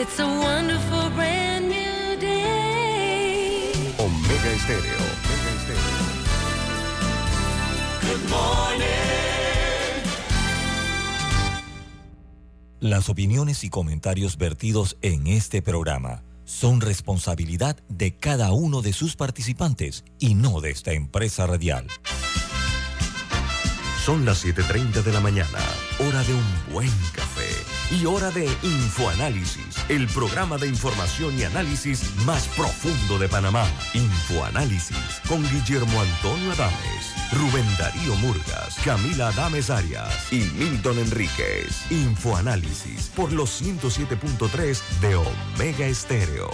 It's a wonderful brand new day. Omega Estéreo. Omega Estéreo. Good morning. Las opiniones y comentarios vertidos en este programa son responsabilidad de cada uno de sus participantes y no de esta empresa radial. Son las 7.30 de la mañana, hora de un buen café y hora de Infoanálisis, el programa de información y análisis más profundo de Panamá. Infoanálisis con Guillermo Antonio Adames, Rubén Darío Murgas, Camila Adames Arias y Milton Enríquez. Infoanálisis por los 107.3 de Omega Estéreo.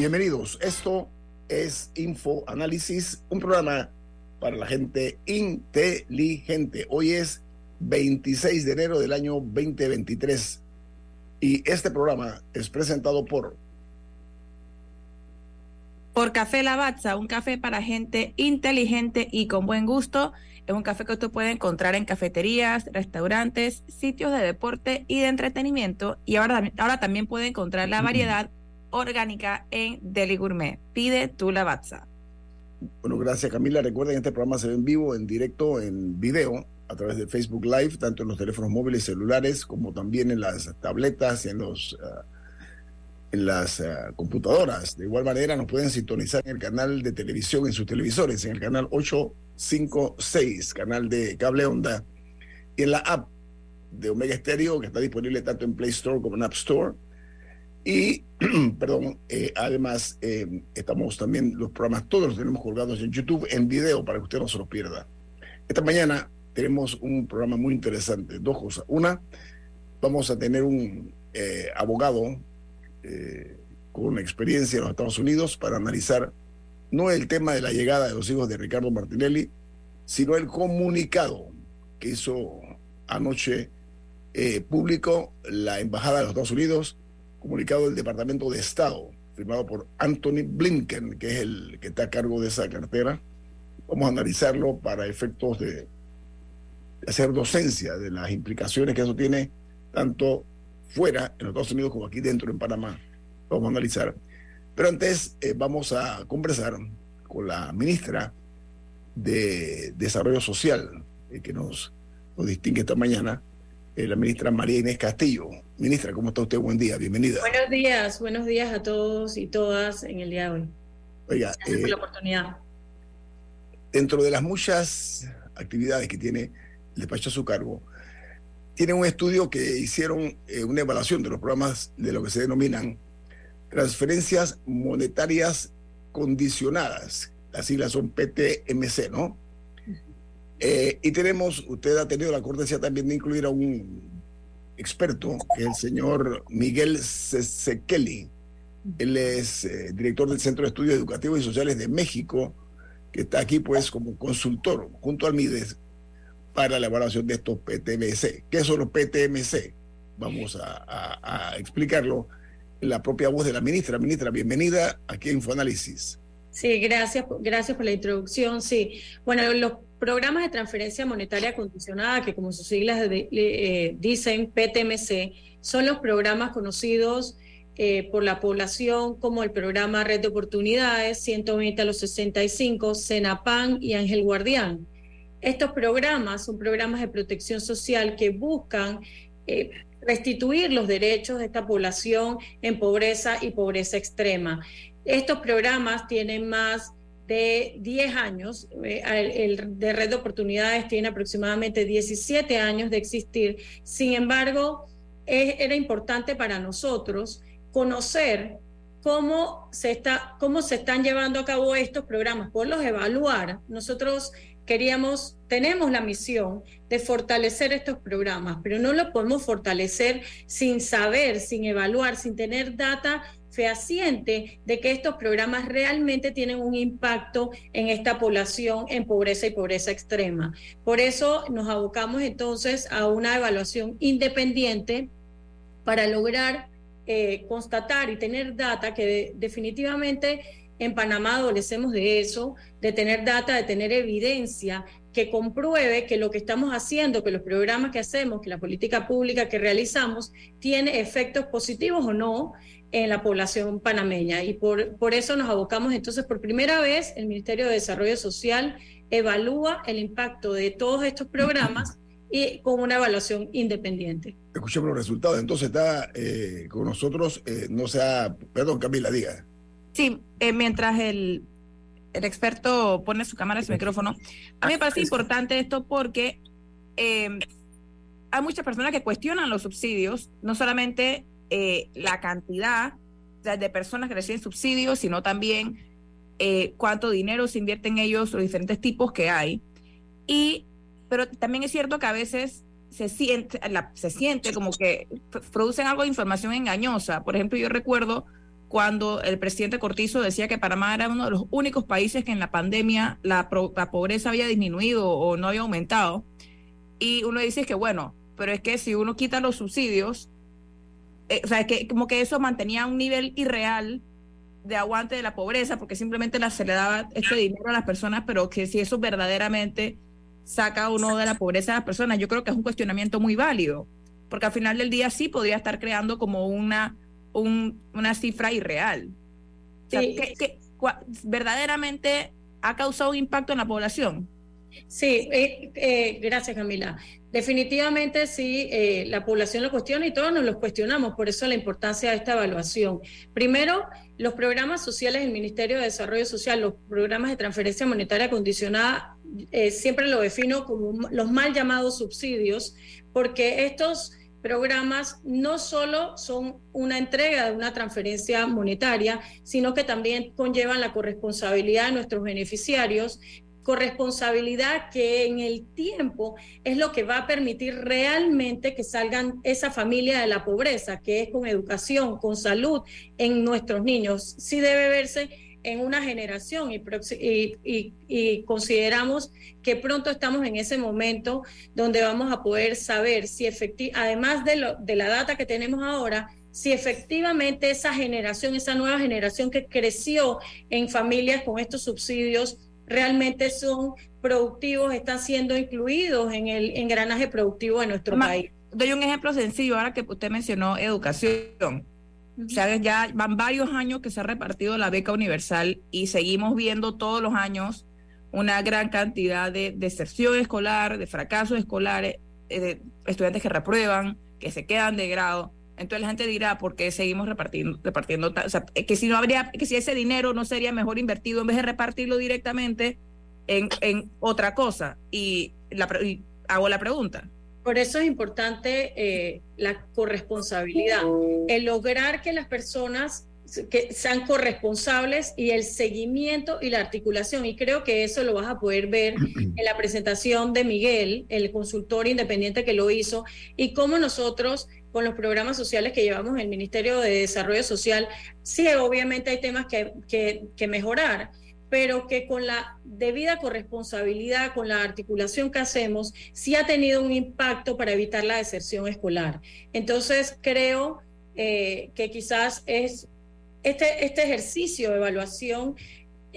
Bienvenidos. Esto es Info Análisis, un programa para la gente inteligente. Hoy es 26 de enero del año 2023 y este programa es presentado por Por Café Lavazza, un café para gente inteligente y con buen gusto. Es un café que usted puede encontrar en cafeterías, restaurantes, sitios de deporte y de entretenimiento. Y ahora, ahora también puede encontrar la variedad orgánica en Deli Gourmet. Pide tu Lavazza. Bueno, gracias Camila. Recuerden, este programa se ve en vivo, en directo, en video, a través de Facebook Live, tanto en los teléfonos móviles celulares, como también en las tabletas, en los ah, en las ah, computadoras. De igual manera, nos pueden sintonizar en el canal de televisión, en sus televisores, en el canal 856, canal de cable onda, y en la app de Omega Stereo, que está disponible tanto en Play Store como en App Store. Y, perdón, eh, además eh, estamos también, los programas todos los tenemos colgados en YouTube en video para que usted no se los pierda. Esta mañana tenemos un programa muy interesante, dos cosas. Una, vamos a tener un eh, abogado eh, con experiencia en los Estados Unidos para analizar no el tema de la llegada de los hijos de Ricardo Martinelli, sino el comunicado que hizo anoche eh, público la Embajada de los Estados Unidos comunicado del Departamento de Estado, firmado por Anthony Blinken, que es el que está a cargo de esa cartera. Vamos a analizarlo para efectos de hacer docencia de las implicaciones que eso tiene tanto fuera en los Estados Unidos como aquí dentro en Panamá. Vamos a analizar. Pero antes eh, vamos a conversar con la ministra de Desarrollo Social, eh, que nos, nos distingue esta mañana, eh, la ministra María Inés Castillo. Ministra, ¿cómo está usted? Buen día, bienvenida. Buenos días, buenos días a todos y todas en el día de hoy. Oiga, Gracias por eh, la oportunidad. dentro de las muchas actividades que tiene el despacho a su cargo, tiene un estudio que hicieron eh, una evaluación de los programas de lo que se denominan transferencias monetarias condicionadas. Las siglas son PTMC, ¿no? Eh, y tenemos, usted ha tenido la cortesía también de incluir a un experto, que es el señor Miguel Sesekeli. Él es eh, director del Centro de Estudios Educativos y Sociales de México, que está aquí pues como consultor junto al MIDES para la evaluación de estos PTMC. ¿Qué son los PTMC? Vamos a, a- a explicarlo en la propia voz de la ministra. Ministra, bienvenida aquí a Infoanálisis. Sí, gracias, gracias por la introducción. Sí, bueno, los programas de transferencia monetaria condicionada, que como sus siglas eh, dicen, PTMC, son los programas conocidos eh, por la población como el programa Red de Oportunidades, 120 a los 65, Cenapan y Ángel Guardián. Estos programas son programas de protección social que buscan eh, restituir los derechos de esta población en pobreza y pobreza extrema. Estos programas tienen más de 10 años, eh, el, de Red de Oportunidades tiene aproximadamente 17 años de existir. Sin embargo, era importante para nosotros conocer cómo se, cómo se están llevando a cabo estos programas, poderlos evaluar. Nosotros queríamos, tenemos la misión de fortalecer estos programas, pero no lo podemos fortalecer sin saber, sin evaluar, sin tener data fehaciente de que estos programas realmente tienen un impacto en esta población en pobreza y pobreza extrema. Por eso nos abocamos entonces a una evaluación independiente para lograr eh, constatar y tener data que definitivamente en Panamá adolecemos de eso, de tener data, de tener evidencia que compruebe que lo que estamos haciendo, que los programas que hacemos, que la política pública que realizamos tiene efectos positivos o no en la población panameña. Y por, eso nos abocamos entonces, por primera vez, el Ministerio de Desarrollo Social evalúa el impacto de todos estos programas y con una evaluación independiente. Escuchemos los resultados. Entonces está eh, con nosotros, eh, no sea, perdón, Camila, diga. Sí, eh, mientras el, el, experto pone su cámara y su micrófono, a mí me parece importante esto porque hay muchas personas que cuestionan los subsidios, no solamente eh, la cantidad de personas que reciben subsidios, sino también eh, cuánto dinero se invierte en ellos, los diferentes tipos que hay. Y, pero también es cierto que a veces se siente, se siente como que producen algo de información engañosa. Por ejemplo, yo recuerdo cuando el presidente Cortizo decía que Panamá era uno de los únicos países que en la pandemia la, la pobreza había disminuido o no había aumentado. Y uno dice que bueno, pero es que si uno quita los subsidios, eh, o sea, que como que eso mantenía un nivel irreal de aguante de la pobreza, porque simplemente se le daba este dinero a las personas, pero que si eso verdaderamente saca uno de la pobreza a las personas, yo creo que es un cuestionamiento muy válido, porque al final del día sí podría estar creando como una, un, una cifra irreal. O sea, que, verdaderamente ha causado un impacto en la población. Sí, eh, eh, gracias Camila. Definitivamente sí, eh, la población lo cuestiona y todos nos lo cuestionamos, por eso la importancia de esta evaluación. Primero, los programas sociales del Ministerio de Desarrollo Social, los programas de transferencia monetaria condicionada, siempre lo defino como los mal llamados subsidios, porque estos programas no solo son una entrega de una transferencia monetaria, sino que también conllevan la corresponsabilidad de nuestros beneficiarios corresponsabilidad que en el tiempo es lo que va a permitir realmente que salgan esa familia de la pobreza, que es con educación, con salud en nuestros niños. Sí debe verse en una generación y, y, consideramos que pronto estamos en ese momento donde vamos a poder saber si efectivamente, además de, lo, de la data que tenemos ahora, si efectivamente esa generación, esa nueva generación que creció en familias con estos subsidios, realmente son productivos, están siendo incluidos en el engranaje productivo de nuestro país. Doy un ejemplo sencillo ahora que usted mencionó educación. O sea, ya van varios años que se ha repartido la beca universal y seguimos viendo todos los años una gran cantidad de deserción escolar, de fracasos escolares, eh, de estudiantes que reprueban, que se quedan de grado. Entonces la gente dirá, ¿por qué seguimos repartiendo, repartiendo? O sea, que si no habría, que si ese dinero no sería mejor invertido en vez de repartirlo directamente en, en otra cosa. Y, hago la pregunta. Por eso es importante eh, la corresponsabilidad, el lograr que las personas que sean corresponsables y el seguimiento y la articulación. Y creo que eso lo vas a poder ver en la presentación de Miguel, el consultor independiente que lo hizo, y cómo nosotros con los programas sociales que llevamos en el Ministerio de Desarrollo Social, sí, obviamente hay temas que, que, mejorar, pero que con la debida corresponsabilidad, con la articulación que hacemos, sí ha tenido un impacto para evitar la deserción escolar. Entonces, creo eh, que quizás es este, este ejercicio de evaluación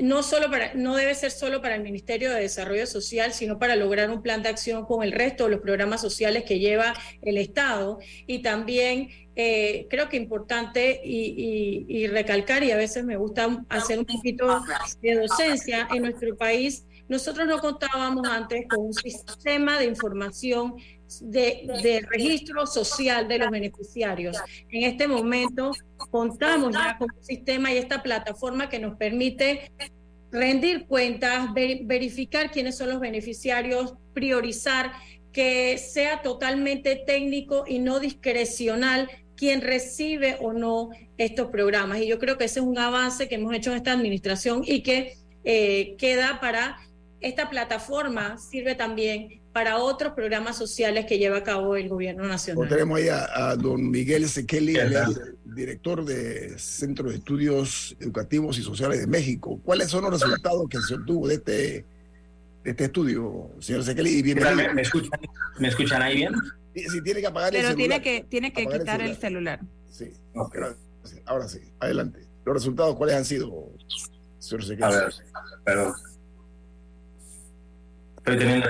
no, solo para, no debe ser solo para el Ministerio de Desarrollo Social, sino para lograr un plan de acción con el resto de los programas sociales que lleva el Estado. Y también eh, creo que importante y, y, recalcar, y a veces me gusta hacer un poquito de docencia, en nuestro país nosotros no contábamos antes con un sistema de información de, de, registro social de los beneficiarios. En este momento contamos ya con un sistema y esta plataforma que nos permite rendir cuentas, verificar quiénes son los beneficiarios, priorizar, que sea totalmente técnico y no discrecional quien recibe o no estos programas. Y yo creo que ese es un avance que hemos hecho en esta administración y que eh, queda para esta plataforma sirve también para otros programas sociales que lleva a cabo el gobierno nacional. tenemos ahí a, don Miguel Sekeli, director de Centro de Estudios Educativos y Sociales de México. ¿Cuáles son los resultados que se obtuvo de este, de este estudio, señor Sekeli? ¿Me, escuchan, ¿Me escuchan ahí bien? Sí, tiene que apagar Pero el celular. tiene que, tiene que quitar el celular. Sí, ahora sí, adelante. ¿Los resultados cuáles han sido, señor Sekeli? A ver, perdón. Estoy teniendo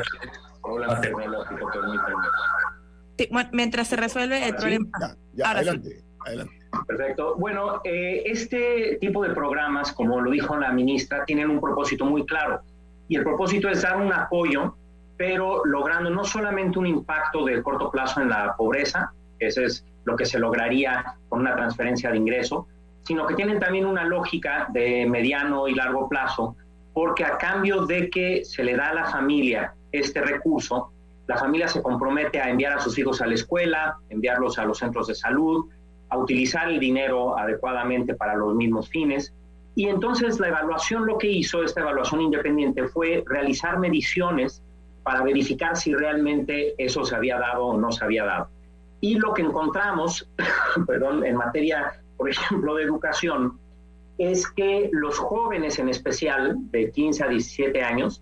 problemas tecnológicos, permítanme. mientras se resuelve el problema. Ya, adelante, adelante. Perfecto. Bueno, eh, este tipo de programas, como lo dijo la ministra, tienen un propósito muy claro. Y el propósito es dar un apoyo, pero logrando no solamente un impacto de corto plazo en la pobreza, ese es lo que se lograría con una transferencia de ingreso, sino que tienen también una lógica de mediano y largo plazo porque a cambio de que se le da a la familia este recurso, la familia se compromete a enviar a sus hijos a la escuela, enviarlos a los centros de salud, a utilizar el dinero adecuadamente para los mismos fines. Y entonces la evaluación lo que hizo, esta evaluación independiente, fue realizar mediciones para verificar si realmente eso se había dado o no se había dado. Y lo que encontramos, perdón, en materia, por ejemplo, de educación, es que los jóvenes en especial de 15 a 17 años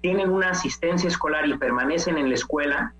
tienen una asistencia escolar y permanecen en la escuela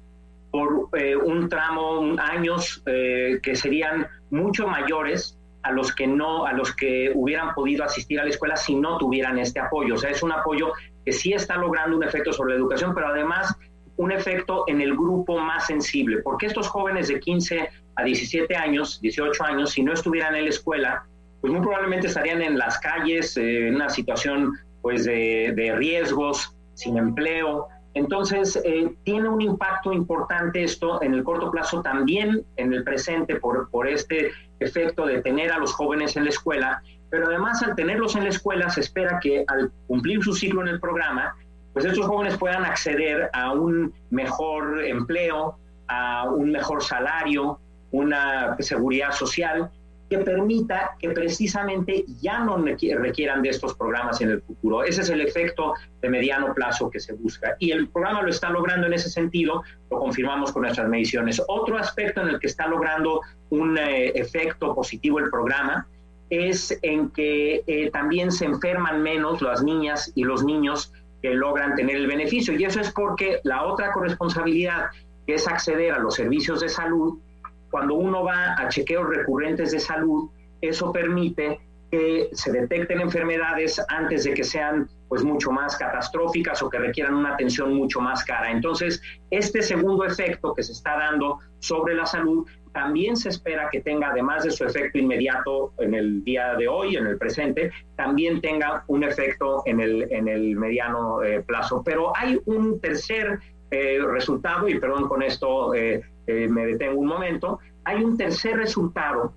por eh, un tramo, años eh, que serían mucho mayores a los que no, a los que hubieran podido asistir a la escuela si no tuvieran este apoyo. O sea, es un apoyo que sí está logrando un efecto sobre la educación, pero además un efecto en el grupo más sensible, porque estos jóvenes de 15 a 17 años, 18 años, si no estuvieran en la escuela, pues muy probablemente estarían en las calles, eh, en una situación pues de, riesgos, sin empleo. Entonces, eh, tiene un impacto importante esto en el corto plazo, también en el presente, por, por este efecto de tener a los jóvenes en la escuela, pero además al tenerlos en la escuela se espera que al cumplir su ciclo en el programa, pues estos jóvenes puedan acceder a un mejor empleo, a un mejor salario, una seguridad social que permita que precisamente ya no requieran de estos programas en el futuro. Ese es el efecto de mediano plazo que se busca. Y el programa lo está logrando en ese sentido, lo confirmamos con nuestras mediciones. Otro aspecto en el que está logrando un eh, efecto positivo el programa es en que eh, también se enferman menos las niñas y los niños que logran tener el beneficio. Y eso es porque la otra corresponsabilidad, que es acceder a los servicios de salud, cuando uno va a chequeos recurrentes de salud, eso permite que se detecten enfermedades antes de que sean pues mucho más catastróficas o que requieran una atención mucho más cara. Entonces, este segundo efecto que se está dando sobre la salud también se espera que tenga, además de su efecto inmediato en el día de hoy, en el presente, también tenga un efecto en el, en el mediano eh, plazo. Pero hay un tercer eh, resultado, y perdón con esto eh, eh, me detengo un momento, hay un tercer resultado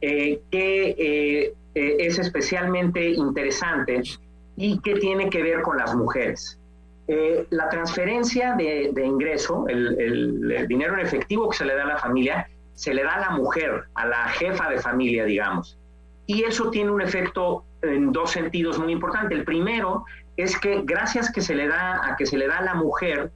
que es especialmente interesante y que tiene que ver con las mujeres. la transferencia de, ingreso, el, el, dinero en efectivo que se le da a la familia, se le da a la mujer, a la jefa de familia, digamos. Y eso tiene un efecto en dos sentidos muy importantes. El primero es que gracias que se le da a que se le da a la mujer,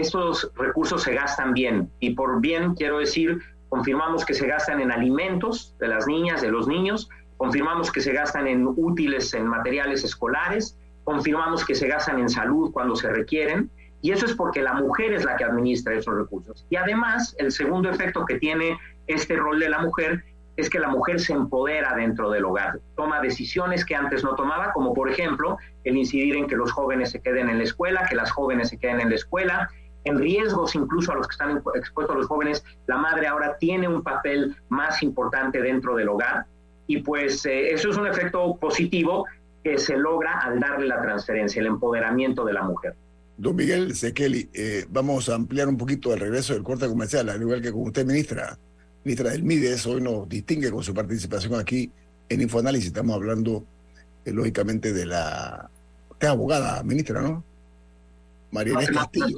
estos recursos se gastan bien. Y por bien quiero decir, confirmamos que se gastan en alimentos de las niñas, de los niños, confirmamos que se gastan en útiles, en materiales escolares, confirmamos que se gastan en salud cuando se requieren. Y eso es porque la mujer es la que administra esos recursos. Y además, el segundo efecto que tiene este rol de la mujer es que la mujer se empodera dentro del hogar, toma decisiones que antes no tomaba, como por ejemplo el incidir en que los jóvenes se queden en la escuela, que las jóvenes se queden en la escuela, en riesgos incluso a los que están expuestos los jóvenes, la madre ahora tiene un papel más importante dentro del hogar y pues eh, eso es un efecto positivo que se logra al darle la transferencia, el empoderamiento de la mujer. Don Miguel Sekeli, eh, vamos a ampliar un poquito el regreso del corte comercial, al igual que con usted, ministra, ministra del MIDES, hoy nos distingue con su participación aquí en Infoanálisis. Estamos hablando, eh, lógicamente, de la... Usted es abogada, ministra, ¿no? María Castillo.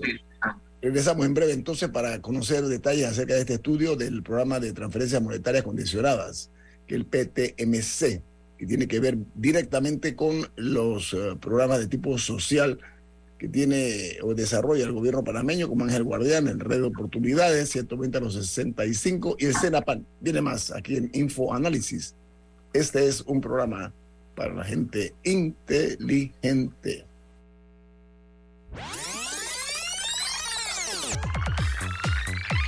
Regresamos en breve entonces para conocer detalles acerca de este estudio del programa de transferencias monetarias condicionadas, que el PTMC, que tiene que ver directamente con los eh, programas de tipo social que tiene o desarrolla el gobierno panameño, como Ángel Guardián, en Red de Oportunidades, 120 a los 65, y el CENAPAN. Viene más aquí en Info Análisis. Este es un programa para la gente inteligente.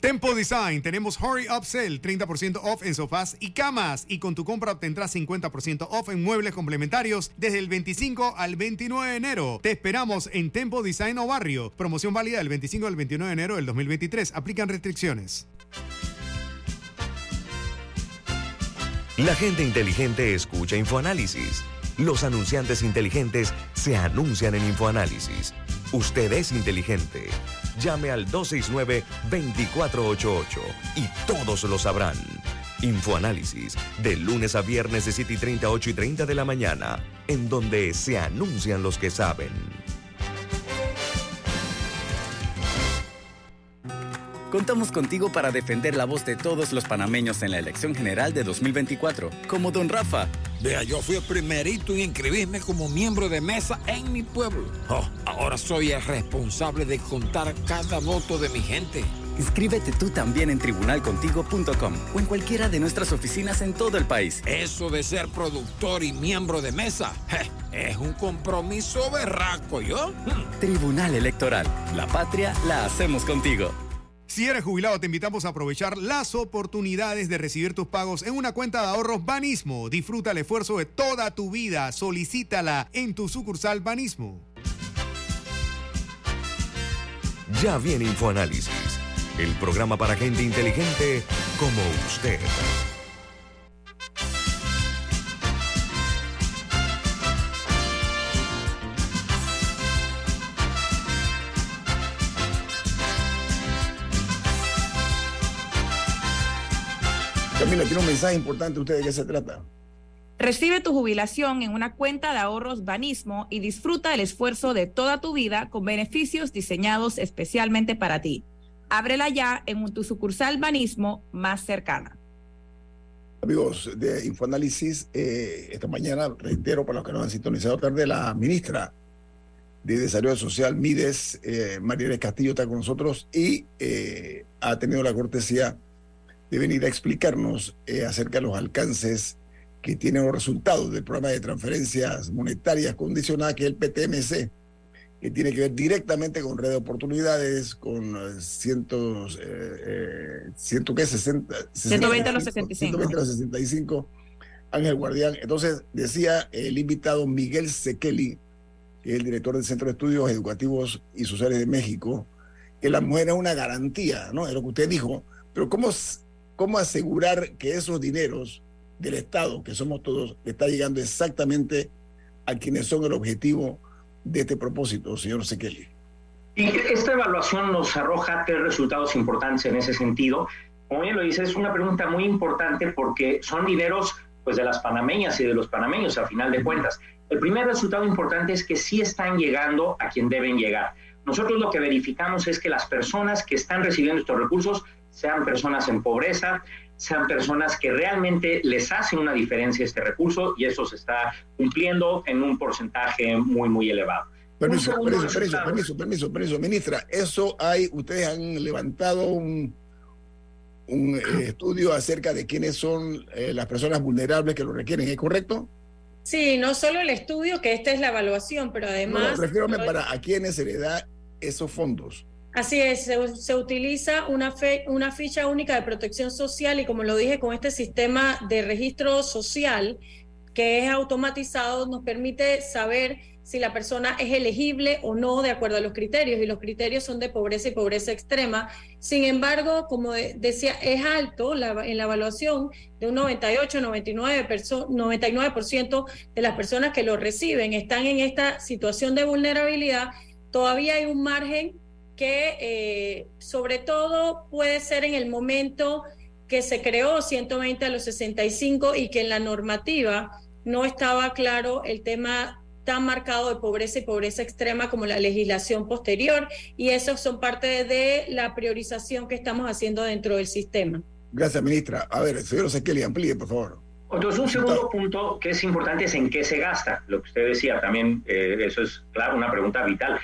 Tempo Design, tenemos Hurry Up Sale, 30% off en sofás y camas. Y con tu compra obtendrás 50% off en muebles complementarios desde el 25 al 29 de enero. Te esperamos en Tempo Design o Barrio. Promoción válida del 25 al 29 de enero del 2023. Aplican restricciones. La gente inteligente escucha InfoAnálisis. Los anunciantes inteligentes se anuncian en InfoAnálisis. Usted es inteligente. Llame al 269-2488 y todos lo sabrán. Infoanálisis, de lunes a viernes de 7 y 30, 8 y 30 de la mañana, en donde se anuncian los que saben. Contamos contigo para defender la voz de todos los panameños en la elección general de 2024, como don Rafa. Vea, yo fui el primerito en inscribirme como miembro de mesa en mi pueblo. Oh, ahora soy el responsable de contar cada voto de mi gente. Inscríbete tú también en tribunalcontigo.com o en cualquiera de nuestras oficinas en todo el país. Eso de ser productor y miembro de mesa je, es un compromiso berraco, ¿yo? Tribunal Electoral. La patria la hacemos contigo. Si eres jubilado, te invitamos a aprovechar las oportunidades de recibir tus pagos en una cuenta de ahorros Banismo. Disfruta el esfuerzo de toda tu vida. Solicítala en tu sucursal Banismo. Ya viene InfoAnálisis, el programa para gente inteligente como usted. Camila, tiene un mensaje importante. ¿Usted de qué se trata? Recibe tu jubilación en una cuenta de ahorros Banismo y disfruta el esfuerzo de toda tu vida con beneficios diseñados especialmente para ti. Ábrela ya en tu sucursal Banismo más cercana. Amigos de Infoanálisis, eh, esta mañana, reitero para los que nos han sintonizado tarde, la ministra de Desarrollo Social, Mides, eh, María Castillo, está con nosotros y eh, ha tenido la cortesía de venir a explicarnos eh, acerca de los alcances que tienen los resultados del programa de transferencias monetarias condicionadas, que es el PTMC, que tiene que ver directamente con red de oportunidades, con eh, cientos, eh, ciento qué, 60, 120 a los 65. 120 a los 65, Ángel Guardián. Entonces, decía el invitado Miguel Sekeli, que es el director del Centro de Estudios Educativos y Sociales de México, que la mujer es una garantía, ¿no? Es lo que usted dijo, pero ¿cómo, cómo asegurar que esos dineros del Estado, que somos todos, le está llegando exactamente a quienes son el objetivo de este propósito, señor Sekeli? Y esta evaluación nos arroja tres resultados importantes en ese sentido. Como bien lo dice, es una pregunta muy importante porque son dineros pues, de las panameñas y de los panameños, a final de cuentas. El primer resultado importante es que sí están llegando a quien deben llegar. Nosotros lo que verificamos es que las personas que están recibiendo estos recursos sean personas en pobreza, sean personas que realmente les hacen una diferencia este recurso y eso se está cumpliendo en un porcentaje muy, muy elevado. Permiso, permiso, permiso, permiso, permiso, permiso. Ministra, eso hay, ustedes han levantado un, un eh, estudio acerca de quiénes son eh, las personas vulnerables que lo requieren, ¿es correcto? Sí, no solo el estudio, que esta es la evaluación, pero además... no, refiérame para a quiénes se le da esos fondos. Así es, se, utiliza una, fe- una ficha única de protección social y como lo dije, con este sistema de registro social que es automatizado, nos permite saber si la persona es elegible o no de acuerdo a los criterios y los criterios son de pobreza y pobreza extrema. Sin embargo, como de- decía, es alto la- en la evaluación de un 98, 99%, perso- 99% de las personas que lo reciben están en esta situación de vulnerabilidad. Todavía hay un margen que eh, sobre todo puede ser en el momento que se creó 120 a los 65 y que en la normativa no estaba claro el tema tan marcado de pobreza y pobreza extrema como la legislación posterior, y esos son parte de la priorización que estamos haciendo dentro del sistema. Gracias, ministra. A ver, señor Osequeli, amplíe, por favor. Entonces, un segundo punto que es importante es en qué se gasta. Lo que usted decía también, eh, eso es, claro, una pregunta vital.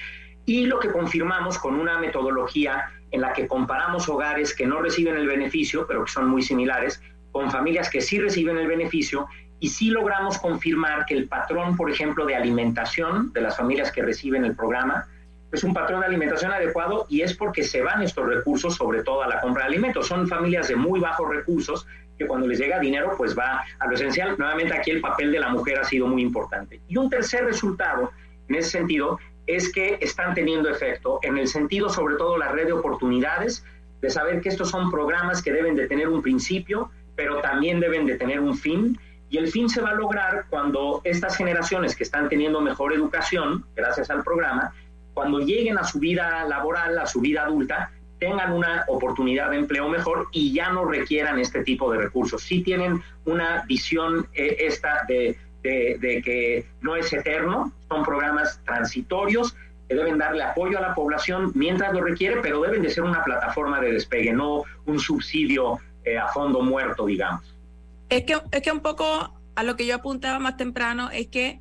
Y lo que confirmamos con una metodología en la que comparamos hogares que no reciben el beneficio, pero que son muy similares, con familias que sí reciben el beneficio y sí logramos confirmar que el patrón, por ejemplo, de alimentación de las familias que reciben el programa es un patrón de alimentación adecuado y es porque se van estos recursos sobre todo a la compra de alimentos. Son familias de muy bajos recursos que cuando les llega dinero pues va a lo esencial. Nuevamente aquí el papel de la mujer ha sido muy importante. Y un tercer resultado en ese sentido es que están teniendo efecto en el sentido sobre todo la red de oportunidades, de saber que estos son programas que deben de tener un principio, pero también deben de tener un fin. Y el fin se va a lograr cuando estas generaciones que están teniendo mejor educación, gracias al programa, cuando lleguen a su vida laboral, a su vida adulta, tengan una oportunidad de empleo mejor y ya no requieran este tipo de recursos. Sí tienen una visión eh, esta de, de, que no es eterno, son programas transitorios que deben darle apoyo a la población mientras lo requiere, pero deben de ser una plataforma de despegue, no un subsidio eh, a fondo muerto, digamos. Es que, es que un poco a lo que yo apuntaba más temprano es que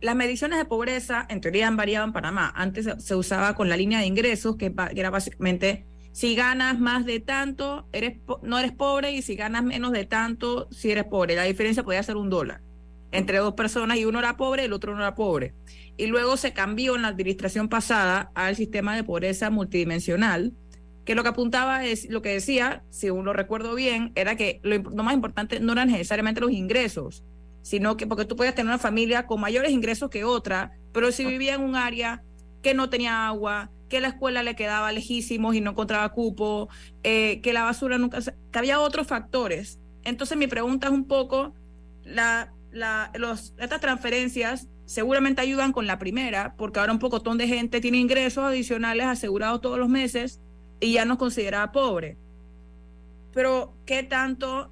las mediciones de pobreza, en teoría, han variado en Panamá. Antes se usaba con la línea de ingresos, que era básicamente si ganas más de tanto, eres no eres pobre, y si ganas menos de tanto, si eres pobre. La diferencia podía ser un dólar entre dos personas y uno era pobre y el otro no era pobre. Y luego se cambió en la administración pasada al sistema de pobreza multidimensional, que lo que apuntaba es, lo que decía, si lo recuerdo bien, era que lo, lo más importante no eran necesariamente los ingresos, sino que porque tú puedes tener una familia con mayores ingresos que otra, pero si vivía en un área que no tenía agua, que la escuela le quedaba lejísimos y no encontraba cupo, eh, que la basura nunca, que había otros factores. Entonces mi pregunta es un poco, la, la, los, estas transferencias seguramente ayudan con la primera, porque ahora un pocotón de gente tiene ingresos adicionales asegurados todos los meses y ya nos considera pobre. Pero, ¿qué tanto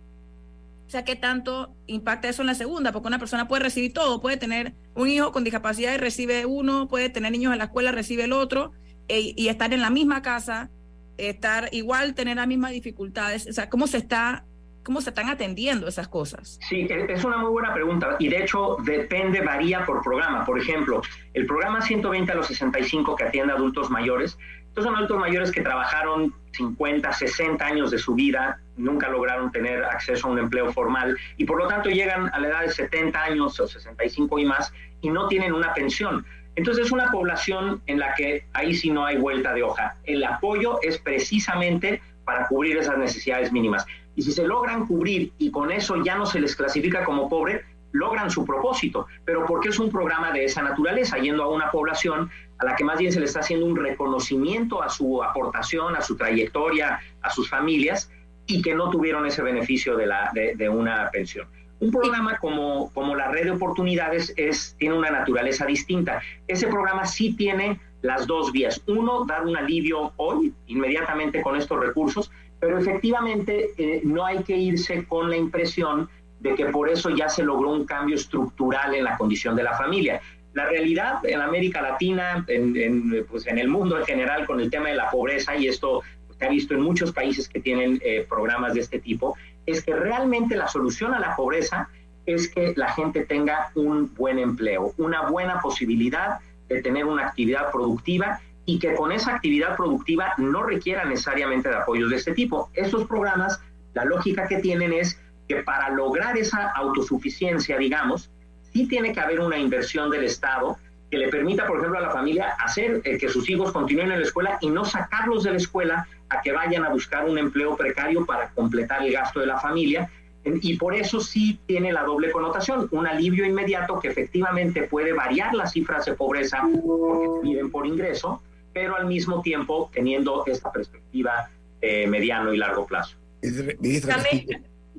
o sea, ¿qué tanto impacta eso en la segunda? Porque una persona puede recibir todo, puede tener un hijo con discapacidad y recibe uno, puede tener niños en la escuela, recibe el otro, e, y estar en la misma casa, estar igual, tener las mismas dificultades. O sea, ¿cómo se está ¿Cómo se están atendiendo esas cosas? Sí, es una muy buena pregunta y de hecho depende, varía por programa. Por ejemplo, el programa 120 a los 65 que atiende adultos mayores, estos son adultos mayores que trabajaron 50, 60 años de su vida, nunca lograron tener acceso a un empleo formal y por lo tanto llegan a la edad de 70 años o 65 y más y no tienen una pensión. Entonces es una población en la que ahí sí no hay vuelta de hoja. El apoyo es precisamente para cubrir esas necesidades mínimas. Y si se logran cubrir y con eso ya no se les clasifica como pobre, logran su propósito. Pero porque es un programa de esa naturaleza, yendo a una población a la que más bien se le está haciendo un reconocimiento a su aportación, a su trayectoria, a sus familias, y que no tuvieron ese beneficio de, la, de, una pensión. Un programa como, como la red de oportunidades es, tiene una naturaleza distinta. Ese programa sí tiene las dos vías. Uno, dar un alivio hoy, inmediatamente con estos recursos, pero efectivamente eh, no hay que irse con la impresión de que por eso ya se logró un cambio estructural en la condición de la familia. La realidad en América Latina, en, pues en el mundo en general, con el tema de la pobreza, y esto se ha visto en muchos países que tienen eh, programas de este tipo, es que realmente la solución a la pobreza es que la gente tenga un buen empleo, una buena posibilidad de tener una actividad productiva y que con esa actividad productiva no requiera necesariamente de apoyos de este tipo. Estos programas, la lógica que tienen es que para lograr esa autosuficiencia, digamos, sí tiene que haber una inversión del Estado que le permita, por ejemplo, a la familia hacer eh, que sus hijos continúen en la escuela y no sacarlos de la escuela a que vayan a buscar un empleo precario para completar el gasto de la familia. Y por eso sí tiene la doble connotación, un alivio inmediato que efectivamente puede variar las cifras de pobreza porque se miden por ingreso, pero al mismo tiempo teniendo esta perspectiva eh, mediano y largo plazo.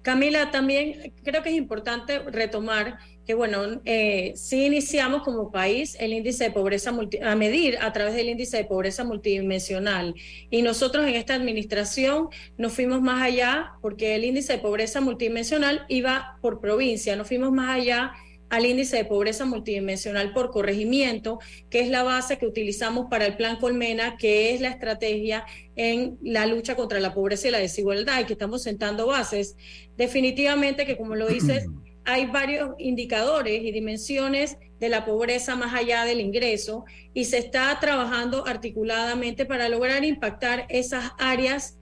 Camila, también creo que es importante retomar que, bueno, eh, sí iniciamos como país el índice de pobreza a medir a través del índice de pobreza multidimensional. Y nosotros en esta administración nos fuimos más allá porque el índice de pobreza multidimensional iba por provincia, nos fuimos más allá al índice de pobreza multidimensional por corregimiento, que es la base que utilizamos para el Plan Colmena, que es la estrategia en la lucha contra la pobreza y la desigualdad, y que estamos sentando bases. Definitivamente que, como lo dices, hay varios indicadores y dimensiones de la pobreza más allá del ingreso y se está trabajando articuladamente para lograr impactar esas áreas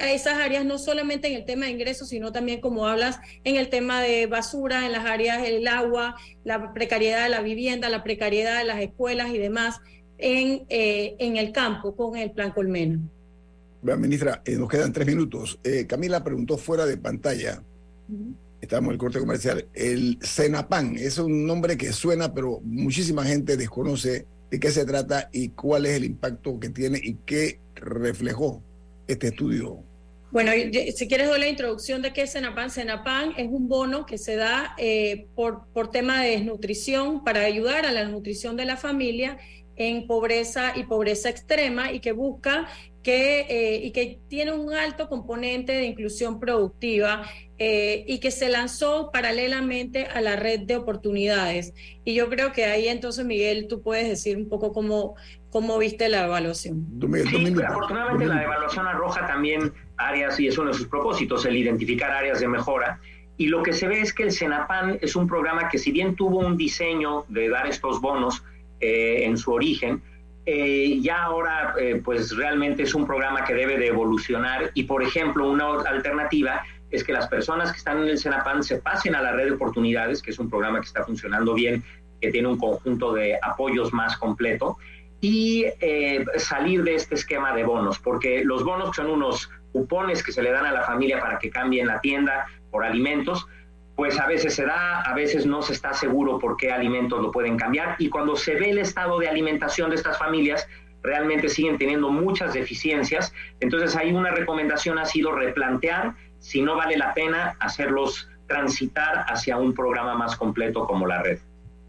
esas áreas no solamente en el tema de ingresos, sino también como hablas en el tema de basura, en las áreas del agua, la precariedad de la vivienda, la precariedad de las escuelas y demás en, eh, en el campo con el Plan Colmena. Ministra, eh, nos quedan tres minutos. Eh, Camila preguntó fuera de pantalla estamos en el corte comercial, el Cenapan, es un nombre que suena, pero muchísima gente desconoce de qué se trata y cuál es el impacto que tiene y qué reflejó este estudio. Bueno, si quieres doy la introducción de qué es Cenapan. Cenapan es un bono que se da eh, por, por tema de desnutrición para ayudar a la nutrición de la familia en pobreza y pobreza extrema y que busca que, eh, y que tiene un alto componente de inclusión productiva eh, y que se lanzó paralelamente a la red de oportunidades. Y yo creo que ahí entonces, Miguel, tú puedes decir un poco cómo, cómo viste la evaluación. Sí, afortunadamente la evaluación arroja también áreas, y es uno de sus propósitos, el identificar áreas de mejora. Y lo que se ve es que el Senapan es un programa que si bien tuvo un diseño de dar estos bonos eh, en su origen, eh, ya ahora pues realmente es un programa que debe de evolucionar y por ejemplo una alternativa es que las personas que están en el Senapan se pasen a la red de oportunidades, que es un programa que está funcionando bien, que tiene un conjunto de apoyos más completo, y eh, salir de este esquema de bonos, porque los bonos son unos cupones que se le dan a la familia para que cambien la tienda por alimentos, pues a veces se da, a veces no se está seguro por qué alimentos lo pueden cambiar, y cuando se ve el estado de alimentación de estas familias, realmente siguen teniendo muchas deficiencias. Entonces, ahí una recomendación ha sido replantear si no vale la pena hacerlos transitar hacia un programa más completo como la red.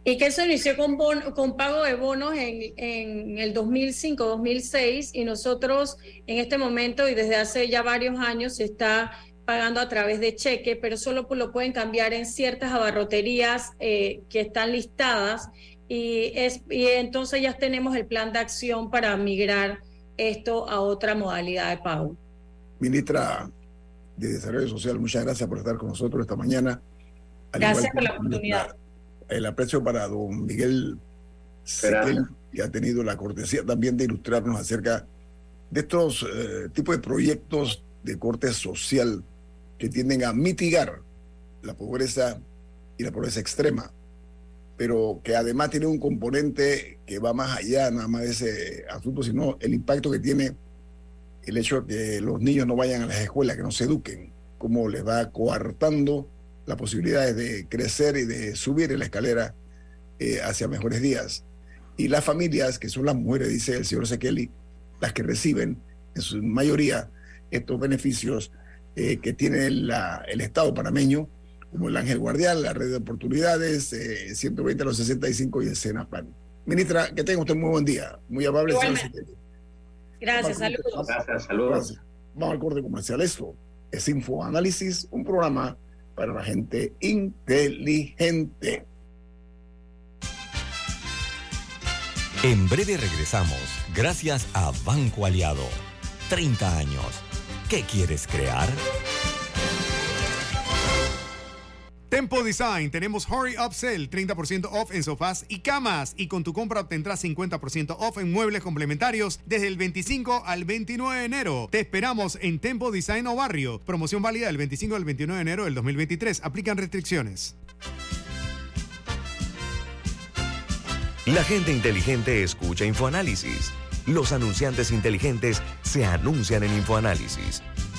Y que se inició con, con pago de bonos en, en el 2005-2006 y nosotros en este momento y desde hace ya varios años se está pagando a través de cheque, pero solo lo pueden cambiar en ciertas abarroterías eh, que están listadas y, es, y entonces ya tenemos el plan de acción para migrar esto a otra modalidad de pago. Ministra, de Desarrollo Social. Muchas gracias por estar con nosotros esta mañana. gracias por la oportunidad. El aprecio para don Miguel que ha tenido la cortesía también de ilustrarnos acerca de estos eh, tipos de proyectos de corte social que tienden a mitigar la pobreza y la pobreza extrema, pero que además tiene un componente que va más allá nada más de ese asunto, sino el impacto que tiene el hecho de que los niños no vayan a las escuelas, que no se eduquen, cómo les va coartando las posibilidades de crecer y de subir en la escalera eh, hacia mejores días. Y las familias, que son las mujeres, dice el señor Sekeli, las que reciben en su mayoría estos beneficios eh, que tiene el Estado panameño, como el Ángel Guardián, la Red de Oportunidades, 120 a los 65 y el SENAPAN. Ministra, que tenga usted muy buen día. Muy amable, señor Sekeli. Gracias, saludos. Gracias, saludos. Vamos al corte comercial. Esto es Infoanálisis, un programa para la gente inteligente. En breve regresamos, gracias a Banco Aliado. 30 años. ¿Qué quieres crear? Tempo Design, tenemos Hurry Up Sale, 30% off en sofás y camas. Y con tu compra obtendrás 50% off en muebles complementarios desde el 25 al 29 de enero. Te esperamos en Tempo Design o Barrio. Promoción válida del 25 al 29 de enero del 2023. Aplican restricciones. La gente inteligente escucha InfoAnálisis. Los anunciantes inteligentes se anuncian en InfoAnálisis.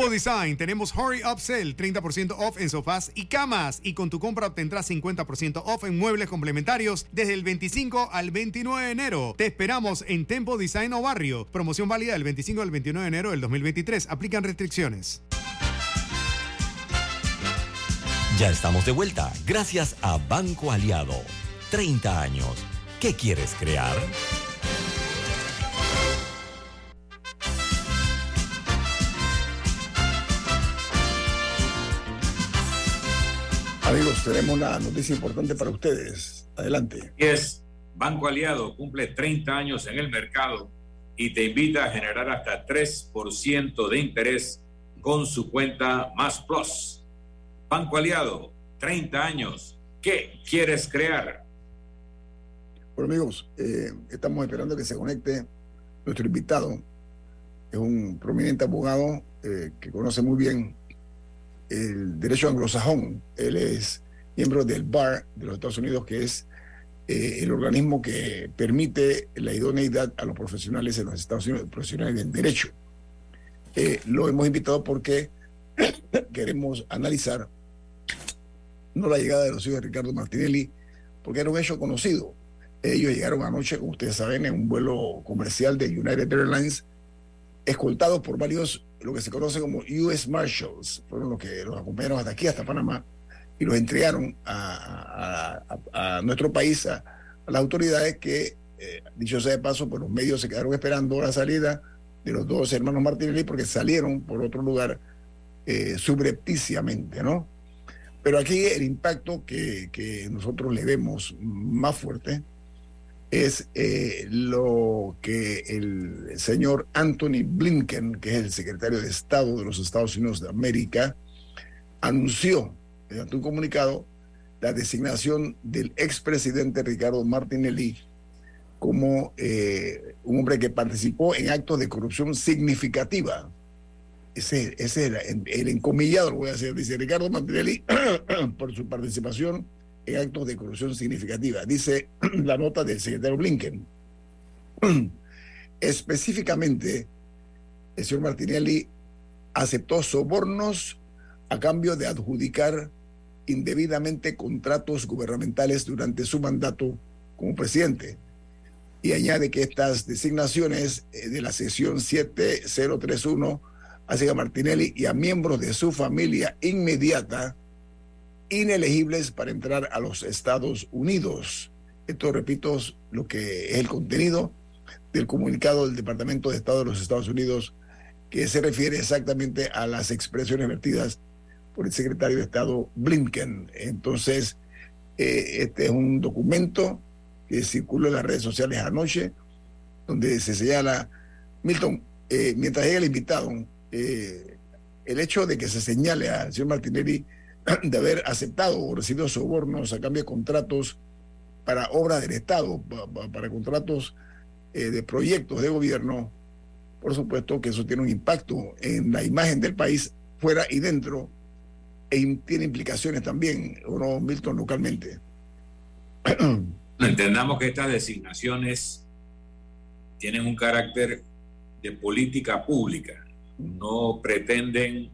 Tempo Design, tenemos Hurry Up Sale, 30% off en sofás y camas. Y con tu compra obtendrás 50% off en muebles complementarios desde el 25 al 29 de enero. Te esperamos en Tempo Design o Barrio. Promoción válida del 25 al 29 de enero del 2023. Aplican restricciones. Ya estamos de vuelta, gracias a Banco Aliado. 30 años. ¿Qué quieres crear? Amigos, tenemos una noticia importante para ustedes. Adelante. Es Banco Aliado cumple 30 años en el mercado y te invita a generar hasta 3% de interés con su cuenta Más Plus. Banco Aliado, 30 años. ¿Qué quieres crear? Bueno, amigos, eh, estamos esperando que se conecte nuestro invitado. Es un prominente abogado eh, que conoce muy bien el derecho anglosajón. Él es miembro del BAR de los Estados Unidos, que es eh, el organismo que permite la idoneidad a los profesionales en los Estados Unidos, profesionales del derecho. Eh, lo hemos invitado porque queremos analizar no la llegada de los hijos de Ricardo Martinelli, porque era un hecho conocido. Ellos llegaron anoche, como ustedes saben, en un vuelo comercial de United Airlines, escoltados por varios, lo que se conoce como US Marshals, fueron los que los acompañaron hasta aquí, hasta Panamá, y los entregaron a, a- a nuestro país, a, las autoridades que, eh, dicho sea de paso, pues los medios se quedaron esperando la salida de los dos hermanos Martinelli porque salieron por otro lugar eh, subrepticiamente, ¿no? Pero aquí el impacto que, que nosotros le vemos más fuerte es eh, lo que el señor Anthony Blinken, que es el secretario de Estado de los Estados Unidos de América, anunció mediante un comunicado la designación del expresidente Ricardo Martinelli como eh, un hombre que participó en actos de corrupción significativa. Ese, ese es el, encomillado, lo voy a decir, dice Ricardo Martinelli, por su participación en actos de corrupción significativa. Dice la nota del secretario Blinken. Específicamente, el señor Martinelli aceptó sobornos a cambio de adjudicar indebidamente contratos gubernamentales durante su mandato como presidente. Y añade que estas designaciones eh, de la sesión 7031 hacen a Martinelli y a miembros de su familia inmediata inelegibles para entrar a los Estados Unidos. Esto, repito, es lo que es el contenido del comunicado del Departamento de Estado de los Estados Unidos que se refiere exactamente a las expresiones vertidas por el secretario de Estado Blinken. Entonces, eh, este es un documento que circuló en las redes sociales anoche, donde se señala, Milton, eh, mientras llega el invitado, eh, el hecho de que se señale al señor Martinelli de haber aceptado o recibido sobornos a cambio de contratos para obras del Estado, pa- pa- para contratos eh, de proyectos de gobierno, por supuesto que eso tiene un impacto en la imagen del país fuera y dentro e tiene implicaciones también, ¿o no, Milton, localmente? Entendamos que estas designaciones tienen un carácter de política pública, no pretenden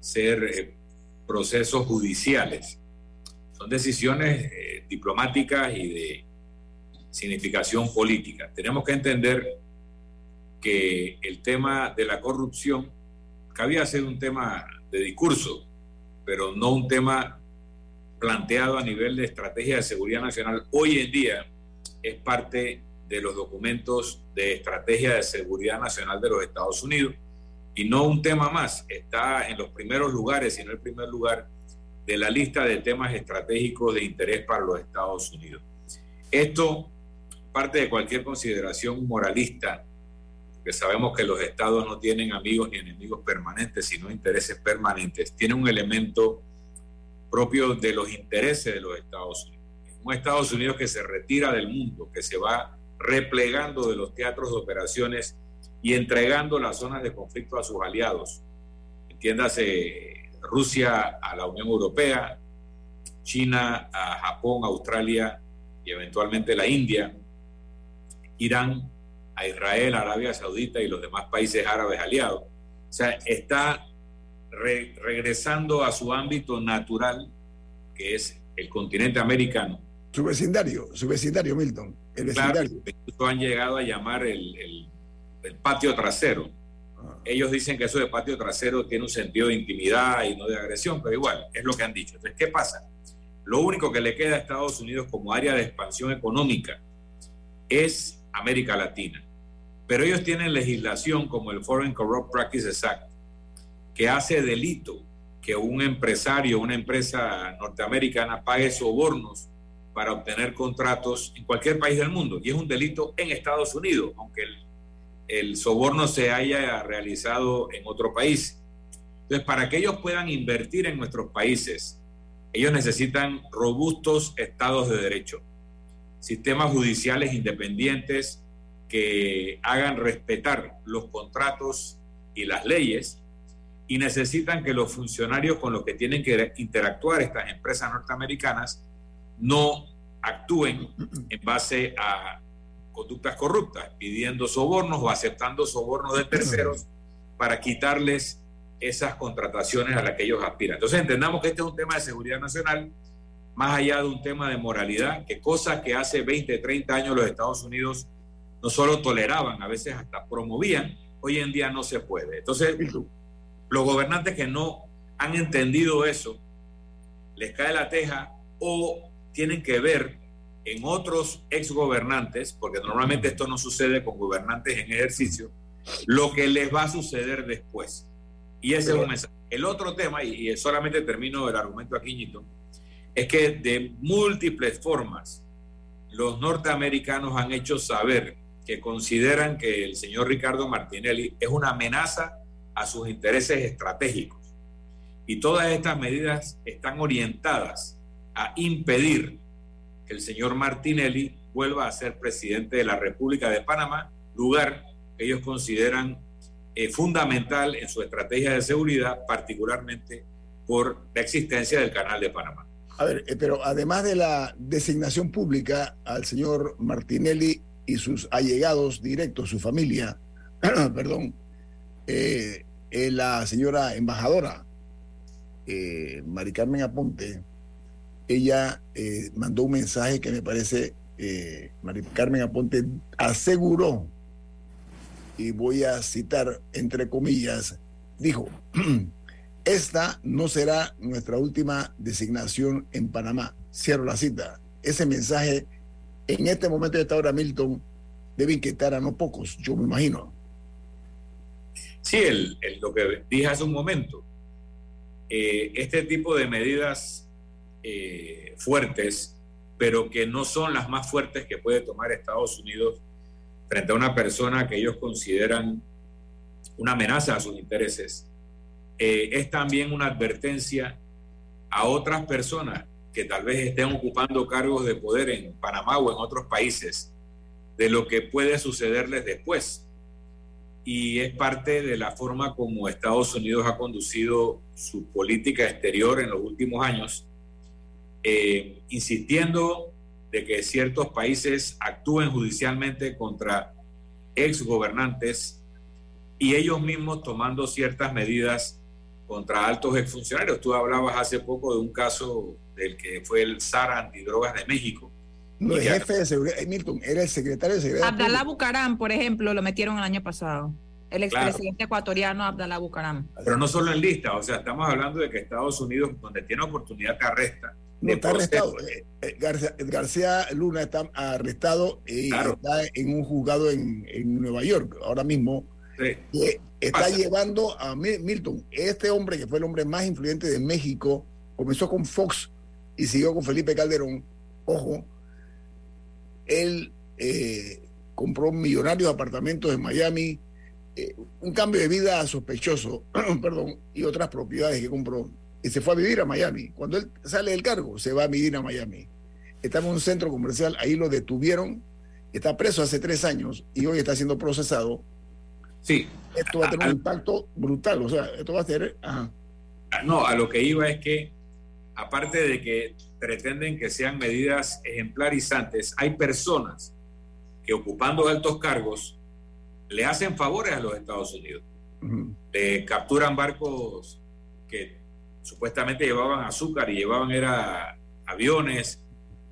ser eh, procesos judiciales, son decisiones eh, diplomáticas y de significación política. Tenemos que entender que el tema de la corrupción cabía ser un tema de discurso, pero no un tema planteado a nivel de estrategia de seguridad nacional. Hoy en día es parte de los documentos de estrategia de seguridad nacional de los Estados Unidos y no un tema más. Está en los primeros lugares, si no el primer lugar, de la lista de temas estratégicos de interés para los Estados Unidos. Esto parte de cualquier consideración moralista, que sabemos que los estados no tienen amigos ni enemigos permanentes, sino intereses permanentes. Tiene un elemento propio de los intereses de los Estados Unidos. Un Estados Unidos que se retira del mundo, que se va replegando de los teatros de operaciones y entregando las zonas de conflicto a sus aliados. Entiéndase Rusia a la Unión Europea, China a Japón, Australia y eventualmente la India, Irán a Israel, Arabia Saudita y los demás países árabes aliados. O sea, está re- regresando a su ámbito natural, que es el continente americano. Su vecindario, su vecindario, Milton, el Claro, vecindario. incluso han llegado a llamar el, el- el patio trasero. ellos dicen que eso de patio trasero tiene un sentido de intimidad y no de agresión, pero igual, es lo que han dicho. Entonces, ¿qué pasa? Lo único que le queda a Estados Unidos como área de expansión económica es América Latina. Pero ellos tienen legislación como el Foreign Corrupt Practices Act, que hace delito que un empresario, una empresa norteamericana pague sobornos para obtener contratos en cualquier país del mundo. Y es un delito en Estados Unidos, aunque el, el soborno se haya realizado en otro país. Entonces, para que ellos puedan invertir en nuestros países, ellos necesitan robustos estados de derecho, sistemas judiciales independientes que hagan respetar los contratos y las leyes y necesitan que los funcionarios con los que tienen que interactuar estas empresas norteamericanas no actúen en base a conductas corruptas, pidiendo sobornos o aceptando sobornos de terceros para quitarles esas contrataciones a las que ellos aspiran. Entonces entendamos que este es un tema de seguridad nacional, más allá de un tema de moralidad, que cosas que hace 20, 30 años los Estados Unidos no solo toleraban, a veces hasta promovían, hoy en día no se puede. Entonces, los gobernantes que no han entendido eso, les cae la teja o tienen que ver en otros exgobernantes, porque normalmente esto no sucede con gobernantes en ejercicio, lo que les va a suceder después. Y ese es un mensaje. El otro tema, y solamente termino el argumento aquí, Ñito, es que de múltiples formas los norteamericanos han hecho saber que consideran que el señor Ricardo Martinelli es una amenaza a sus intereses estratégicos. Y todas estas medidas están orientadas a impedir que el señor Martinelli vuelva a ser presidente de la República de Panamá, lugar que ellos consideran eh, fundamental en su estrategia de seguridad, particularmente por la existencia del Canal de Panamá. A ver, eh, pero además de la designación pública al señor Martinelli y sus allegados directos, su familia, perdón, eh, la señora embajadora Mari Carmen Aponte, ella eh, mandó un mensaje que me parece, eh, Mari Carmen Aponte aseguró, y voy a citar entre comillas, dijo, esta no será nuestra última designación en Panamá. Cierro la cita. Ese mensaje en este momento de esta hora, Milton, debe inquietar a no pocos, yo me imagino. Sí, el, lo que dije hace un momento, eh, este tipo de medidas eh, fuertes, pero que no son las más fuertes que puede tomar Estados Unidos frente a una persona que ellos consideran una amenaza a sus intereses, eh, es también una advertencia a otras personas que tal vez estén ocupando cargos de poder en Panamá o en otros países de lo que puede sucederles después. Y es parte de la forma como Estados Unidos ha conducido su política exterior en los últimos años, eh, insistiendo de que ciertos países actúen judicialmente contra exgobernantes y ellos mismos tomando ciertas medidas contra altos exfuncionarios. Tú hablabas hace poco de un caso del que fue el SAR antidrogas de México. No, el jefe de seguridad, eh, Milton, era el secretario de seguridad. Abdalá Bucaram, por ejemplo, lo metieron el año pasado. El expresidente ecuatoriano Abdalá Bucaram. Pero no solo en lista, o sea, estamos hablando de que Estados Unidos, donde tiene oportunidad, te arresta. No, está arrestado. Eh, eh, García, Luna está arrestado y está en un juzgado en, Nueva York ahora mismo. está llevando a Milton, este hombre que fue el hombre más influyente de México, comenzó con Fox y siguió con Felipe Calderón. Ojo, él eh, compró millonarios apartamentos en Miami, eh, un cambio de vida sospechoso, perdón, y otras propiedades que compró. Y se fue a vivir a Miami. Cuando él sale del cargo, se va a vivir a Miami. Estaba en un centro comercial, ahí lo detuvieron, está preso hace tres años y hoy está siendo procesado. Sí. Esto va a tener un impacto brutal, o sea, esto va a ser... No, a lo que iba es que, aparte de que pretenden que sean medidas ejemplarizantes, hay personas que ocupando altos cargos le hacen favores a los Estados Unidos. Le capturan barcos supuestamente llevaban azúcar y llevaban era aviones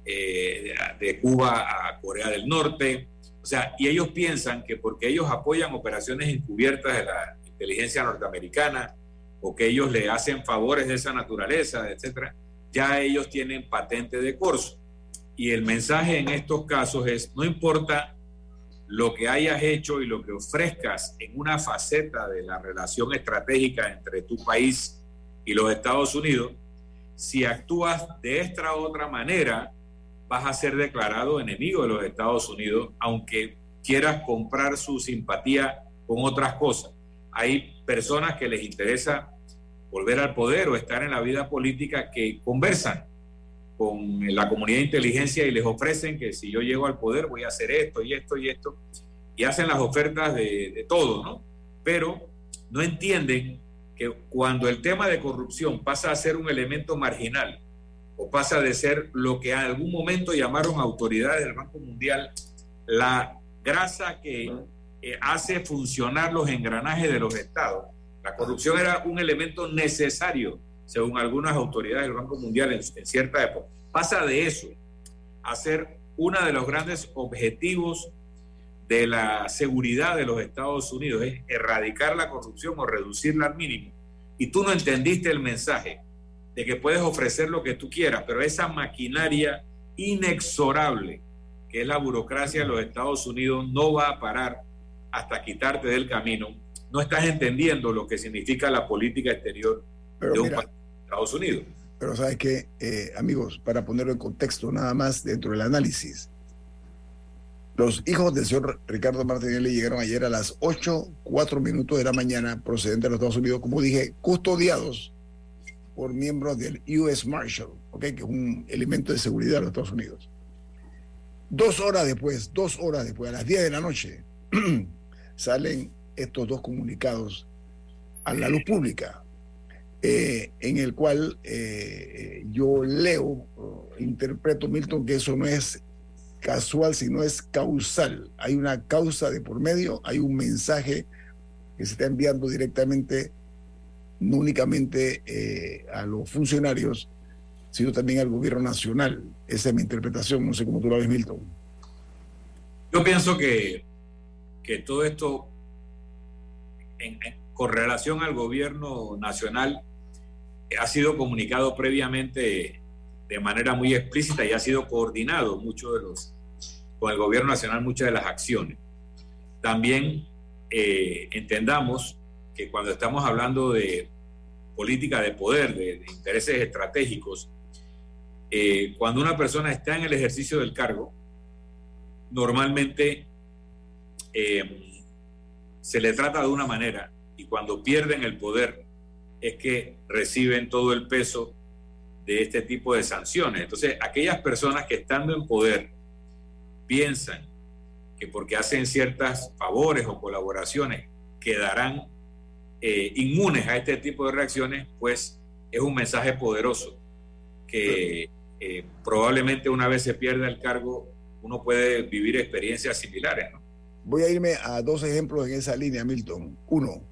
eh, de Cuba a Corea del Norte. O sea, y ellos piensan que porque ellos apoyan operaciones encubiertas de la inteligencia norteamericana o que ellos le hacen favores de esa naturaleza, etcétera, ya ellos tienen patente de corso. Y el mensaje en estos casos es, no importa lo que hayas hecho y lo que ofrezcas en una faceta de la relación estratégica entre tu país y los Estados Unidos, si actúas de esta otra manera, vas a ser declarado enemigo de los Estados Unidos, aunque quieras comprar su simpatía con otras cosas. Hay personas que les interesa volver al poder o estar en la vida política que conversan con la comunidad de inteligencia y les ofrecen que si yo llego al poder voy a hacer esto y esto y esto, y hacen las ofertas de todo, ¿no? Pero no entienden que cuando el tema de corrupción pasa a ser un elemento marginal o pasa de ser lo que en algún momento llamaron autoridades del Banco Mundial, la grasa que eh, hace funcionar los engranajes de los estados. La corrupción era un elemento necesario, según algunas autoridades del Banco Mundial en, en cierta época. Pasa de eso a ser uno de los grandes objetivos de la seguridad de los Estados Unidos, es erradicar la corrupción o reducirla al mínimo. Y tú no entendiste el mensaje de que puedes ofrecer lo que tú quieras, pero esa maquinaria inexorable que es la burocracia de los Estados Unidos no va a parar hasta quitarte del camino. No estás entendiendo lo que significa la política exterior Pero de un mira, país, Estados Unidos. Pero sabes que, amigos, para ponerlo en contexto nada más dentro del análisis, los hijos del señor Ricardo Martinelli llegaron ayer a las 8, 4 minutos de la mañana procedentes de los Estados Unidos, como dije, custodiados por miembros del US Marshal, que es un elemento de seguridad de los Estados Unidos. Dos horas después, dos horas después, a las 10 de la noche, salen estos dos comunicados a la luz pública, eh, en el cual eh, yo leo, interpreto, Milton, que eso no es casual, sino es causal. Hay una causa de por medio, hay un mensaje que se está enviando directamente, no únicamente eh, a los funcionarios, sino también al gobierno nacional. Esa es mi interpretación, no sé cómo tú la ves, Milton. Yo pienso que, que todo esto, en, con relación al gobierno nacional, eh, ha sido comunicado previamente de manera muy explícita y ha sido coordinado mucho de los, con el gobierno nacional muchas de las acciones. También eh, entendamos que cuando estamos hablando de política de poder, de, intereses estratégicos, eh, cuando una persona está en el ejercicio del cargo, normalmente eh, se le trata de una manera y cuando pierden el poder es que reciben todo el peso de este tipo de sanciones. Entonces, aquellas personas que estando en poder piensan que porque hacen ciertas favores o colaboraciones quedarán eh, inmunes a este tipo de reacciones, pues es un mensaje poderoso que eh, probablemente una vez se pierda el cargo, uno puede vivir experiencias similares. ¿no? Voy a irme a dos ejemplos en esa línea, Milton. Uno,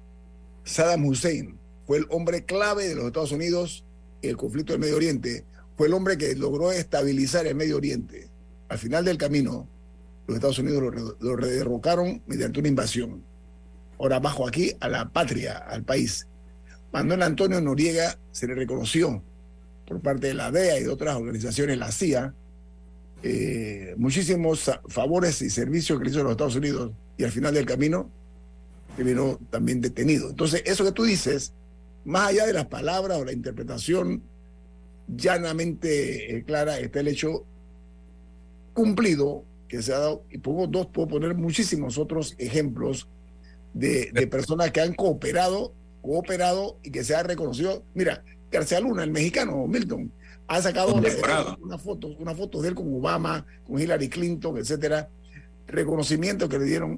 Saddam Hussein fue el hombre clave de los Estados Unidos en el conflicto del Medio Oriente. Fue el hombre que logró estabilizar el Medio Oriente. Al final del camino, los Estados Unidos lo, lo derrocaron mediante una invasión. Ahora bajo aquí a la patria, al país. Manuel Antonio Noriega se le reconoció por parte de la DEA y de otras organizaciones, la CIA, eh, muchísimos favores y servicios que le hizo a los Estados Unidos y al final del camino terminó también detenido. Entonces, eso que tú dices, más allá de las palabras o la interpretación llanamente eh, clara, está el hecho cumplido que se ha dado, y pongo dos, puedo poner muchísimos otros ejemplos de, de personas que han cooperado, cooperado y que se ha reconocido. Mira, García Luna, el mexicano, Milton, ha sacado Condecorado. una foto, una foto de él con Obama, con Hillary Clinton, etcétera. Reconocimiento que le dieron,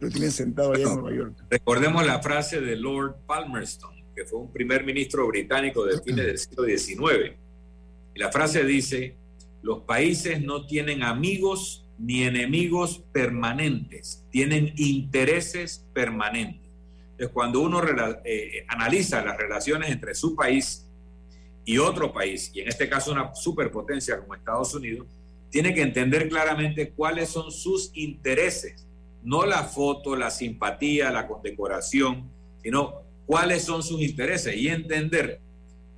lo tienen sentado allá en Nueva York. Recordemos la frase de Lord Palmerston, que fue un primer ministro británico de fines del siglo XIX. Y la frase dice, los países no tienen amigos ni enemigos permanentes, tienen intereses permanentes. Entonces, cuando uno eh, analiza las relaciones entre su país y otro país, y en este caso una superpotencia como Estados Unidos, tiene que entender claramente cuáles son sus intereses, no la foto, la simpatía, la condecoración, sino cuáles son sus intereses y entender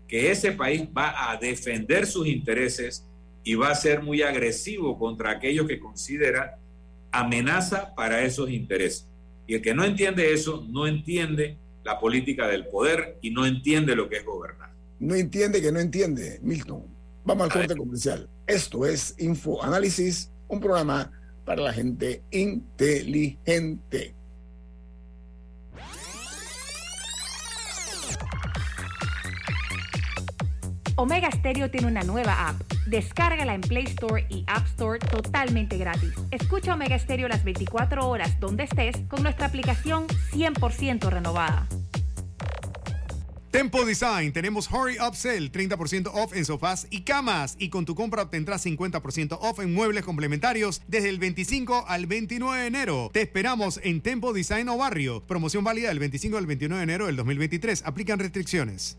que ese país va a defender sus intereses y va a ser muy agresivo contra aquellos que considera amenaza para esos intereses. Y el que no entiende eso, no entiende la política del poder y no entiende lo que es gobernar. No entiende que no entiende, Milton. Vamos al corte comercial. Esto es Info Análisis, un programa para la gente inteligente. Omega Stereo tiene una nueva app. Descárgala en Play Store y App Store totalmente gratis. Escucha Omega Stereo las 24 horas donde estés con nuestra aplicación 100% renovada. Tempo Design, tenemos Hurry Up Sale, 30% off en sofás y camas. Y con tu compra obtendrás 50% off en muebles complementarios desde el 25 al 29 de enero. Te esperamos en Tempo Design o Barrio. Promoción válida del 25 al 29 de enero del 2023. Aplican restricciones.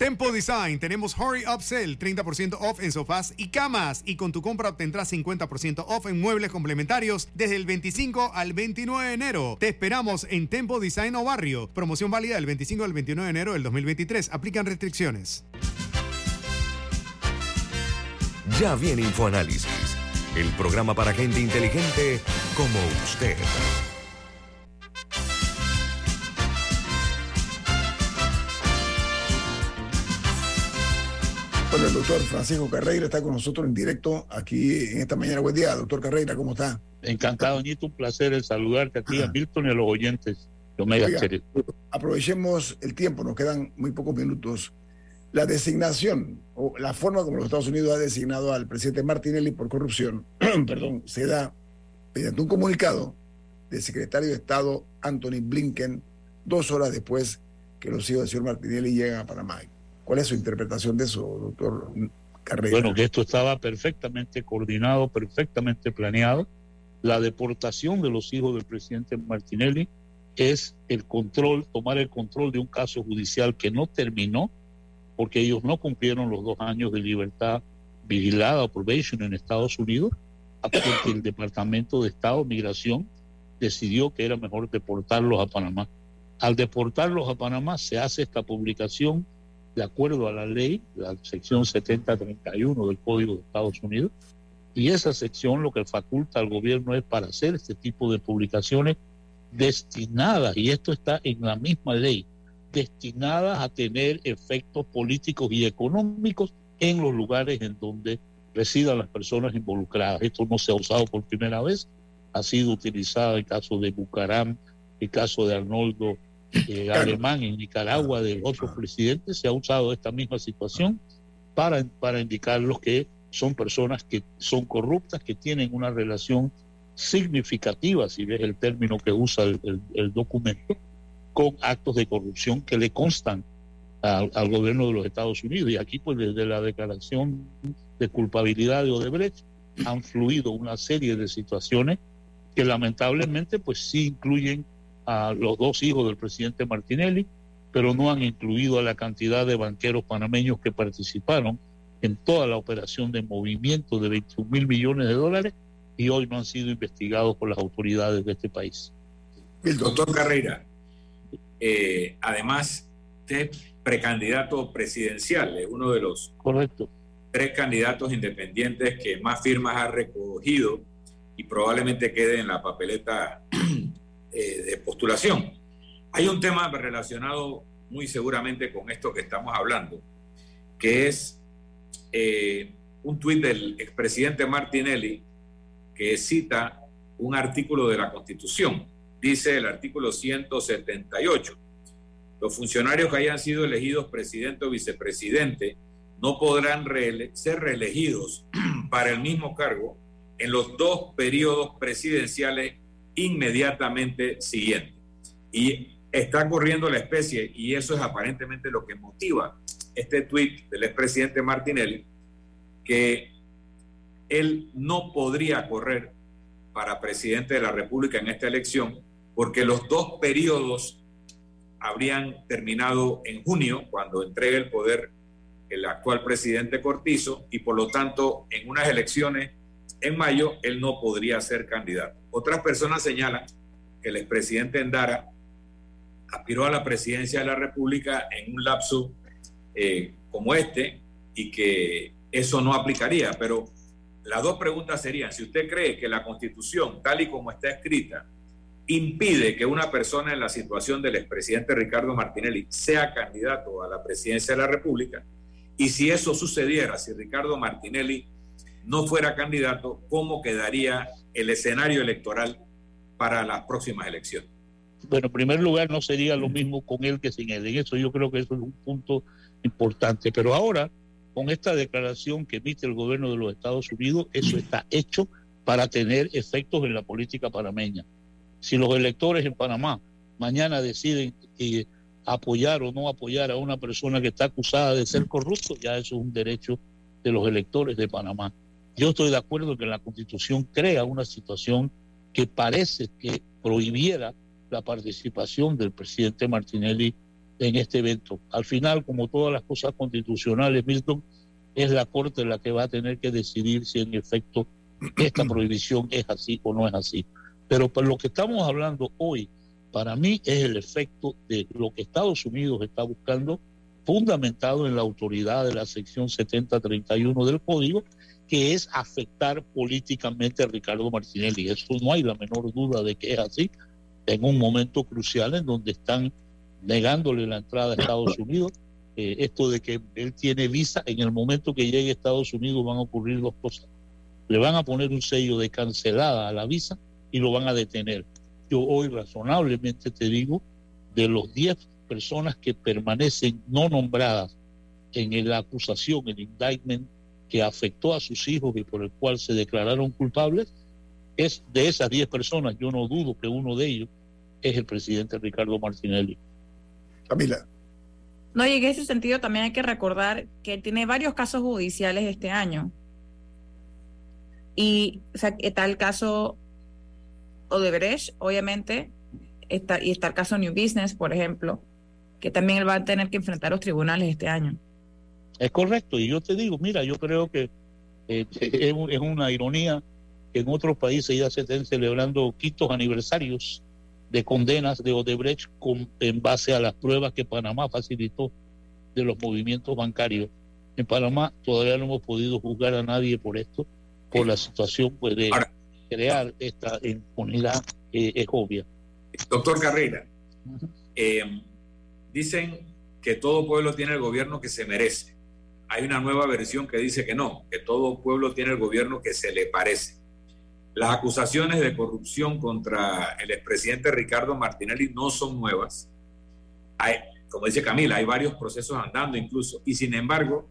Tempo Design, tenemos Hurry Up Sale, 30% off en sofás y camas. Y con tu compra obtendrás 50% off en muebles complementarios desde el 25 al 29 de enero. Te esperamos en Tempo Design o Barrio. Promoción válida del 25 al 29 de enero del 2023. Aplican restricciones. Ya viene InfoAnálisis, el programa para gente inteligente como usted. Bueno, el doctor Francisco Carreira está con nosotros en directo aquí en esta mañana. Buen día, doctor Carreira, ¿cómo está? Encantado, Nito, un placer el saludarte aquí a Milton y a los oyentes de Omega Oiga. Aprovechemos el tiempo, nos quedan muy pocos minutos. La designación o la forma como los Estados Unidos ha designado al presidente Martinelli por corrupción, perdón, se da mediante un comunicado del secretario de Estado Anthony Blinken dos horas después que los hijos del señor Martinelli llegan a Panamá. ¿Cuál es su interpretación de eso, doctor Carreira? Bueno, que esto estaba perfectamente coordinado, perfectamente planeado. La deportación de los hijos del presidente Martinelli es el control, tomar el control de un caso judicial que no terminó porque ellos no cumplieron los dos años de libertad vigilada o probation en Estados Unidos, hasta que el Departamento de Estado, Migración, decidió que era mejor deportarlos a Panamá. Al deportarlos a Panamá se hace esta publicación de acuerdo a la ley, la sección 7031 del Código de Estados Unidos, y esa sección lo que faculta al gobierno es para hacer este tipo de publicaciones destinadas, y esto está en la misma ley, destinadas a tener efectos políticos y económicos en los lugares en donde residan las personas involucradas. Esto no se ha usado por primera vez, ha sido utilizado en el caso de Bucaram, el caso de Arnoldo eh, Alemán en Nicaragua, de otros presidentes, se ha usado esta misma situación para, para indicar los que son personas que son corruptas, que tienen una relación significativa, si ves el término que usa el, el- el documento, con actos de corrupción que le constan al, al gobierno de los Estados Unidos. Y aquí, pues, desde la declaración de culpabilidad de Odebrecht, han fluido una serie de situaciones que lamentablemente, pues, sí incluyen a los dos hijos del presidente Martinelli, pero no han incluido a la cantidad de banqueros panameños que participaron en toda la operación de movimiento de 21 mil millones de dólares y hoy no han sido investigados por las autoridades de este país. Doctor Carrera, eh, además, usted es precandidato presidencial, es uno de los Correcto. tres candidatos independientes que más firmas ha recogido y probablemente quede en la papeleta eh, de postulación. Hay un tema relacionado muy seguramente con esto que estamos hablando, que es eh, un tuit del expresidente Martinelli que cita un artículo de la Constitución. Dice el artículo 178, los funcionarios que hayan sido elegidos presidente o vicepresidente no podrán ser reelegidos para el mismo cargo en los dos periodos presidenciales inmediatamente siguientes. Y está corriendo la especie y eso es aparentemente lo que motiva este tuit del expresidente Martinelli, que él no podría correr para presidente de la República en esta elección porque los dos periodos habrían terminado en junio, cuando entregue el poder el actual presidente Cortizo, y por lo tanto en unas elecciones en mayo él no podría ser candidato. Otras personas señalan que el expresidente Endara aspiró a la presidencia de la República en un lapso eh, como este y que eso no aplicaría. Pero las dos preguntas serían, si usted cree que la constitución, tal y como está escrita, impide que una persona en la situación del expresidente Ricardo Martinelli sea candidato a la presidencia de la República, y si eso sucediera, si Ricardo Martinelli no fuera candidato, ¿cómo quedaría el escenario electoral para las próximas elecciones? Bueno, en primer lugar, no sería lo mismo con él que sin él. En eso yo creo que eso es un punto importante. Pero ahora, con esta declaración que emite el gobierno de los Estados Unidos, eso está hecho para tener efectos en la política panameña. Si los electores en Panamá mañana deciden eh, apoyar o no apoyar a una persona que está acusada de ser corrupto, ya eso es un derecho de los electores de Panamá. Yo estoy de acuerdo que la constitución crea una situación que parece que prohibiera la participación del presidente Martinelli en este evento. Al final, como todas las cosas constitucionales, Milton, es la Corte la que va a tener que decidir si en efecto esta prohibición es así o no es así. Pero por lo que estamos hablando hoy, para mí es el efecto de lo que Estados Unidos está buscando, fundamentado en la autoridad de la sección 7031 del Código, que es afectar políticamente a Ricardo Martinelli. Eso no hay la menor duda de que es así, en un momento crucial en donde están negándole la entrada a Estados Unidos. Eh, esto de que él tiene visa, en el momento que llegue a Estados Unidos van a ocurrir dos cosas. Le van a poner un sello de cancelada a la visa y lo van a detener. Yo hoy razonablemente te digo, de los 10 personas que permanecen no nombradas en la acusación, el indictment que afectó a sus hijos y por el cual se declararon culpables, es de esas 10 personas, yo no dudo que uno de ellos es el presidente Ricardo Martinelli. Camila. No, y en ese sentido también hay que recordar que tiene varios casos judiciales este año. Y o sea, está el caso Odebrecht, obviamente, está, y está el caso New Business, por ejemplo, que también él va a tener que enfrentar los tribunales este año. Es correcto, y yo te digo, mira, yo creo que eh, es, una ironía que en otros países ya se estén celebrando quintos aniversarios de condenas de Odebrecht con, en base a las pruebas que Panamá facilitó de los movimientos bancarios. En Panamá todavía no hemos podido juzgar a nadie por esto, por la situación pues, de crear esta impunidad que es obvia. Doctor Carrera, eh, dicen que todo pueblo tiene el gobierno que se merece. Hay una nueva versión que dice que no, que todo pueblo tiene el gobierno que se le parece. Las acusaciones de corrupción contra el expresidente Ricardo Martinelli no son nuevas. Como dice Camila, hay varios procesos andando incluso. Y sin embargo,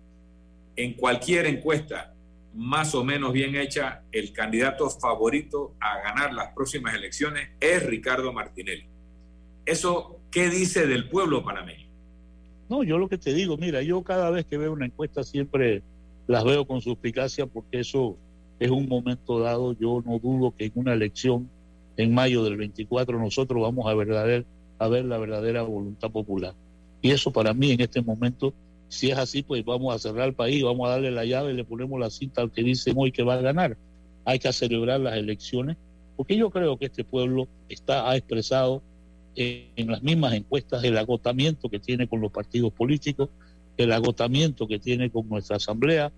en cualquier encuesta más o menos bien hecha, el candidato favorito a ganar las próximas elecciones es Ricardo Martinelli. ¿Eso qué dice del pueblo panameño? No, yo lo que te digo, mira, yo cada vez que veo una encuesta siempre las veo con suspicacia porque eso es un momento dado. Yo no dudo que en una elección en mayo del 24 nosotros vamos a, a ver la verdadera voluntad popular. Y eso para mí en este momento, si es así, pues vamos a cerrar el país, vamos a darle la llave le ponemos la cinta al que dicen hoy que va a ganar. Hay que celebrar las elecciones porque yo creo que este pueblo está, ha expresado en las mismas encuestas el agotamiento que tiene con los partidos políticos, el agotamiento que tiene con nuestra asamblea.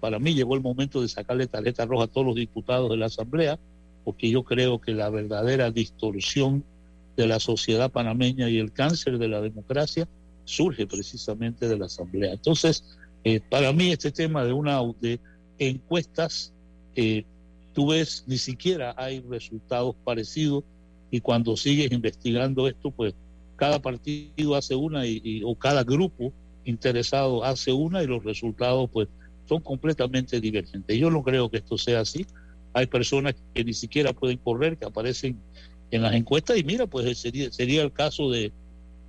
Para mí llegó el momento de sacarle tarjeta roja a todos los diputados de la asamblea, porque yo creo que la verdadera distorsión de la sociedad panameña y el cáncer de la democracia surge precisamente de la Asamblea. Entonces, eh, para mí este tema de una de encuestas, eh, tú ves, ni siquiera hay resultados parecidos y cuando sigues investigando esto, pues cada partido hace una y, o cada grupo interesado hace una y los resultados pues son completamente divergentes. Yo no creo que esto sea así. Hay personas que ni siquiera pueden correr, que aparecen en las encuestas y mira, pues sería, sería el caso de,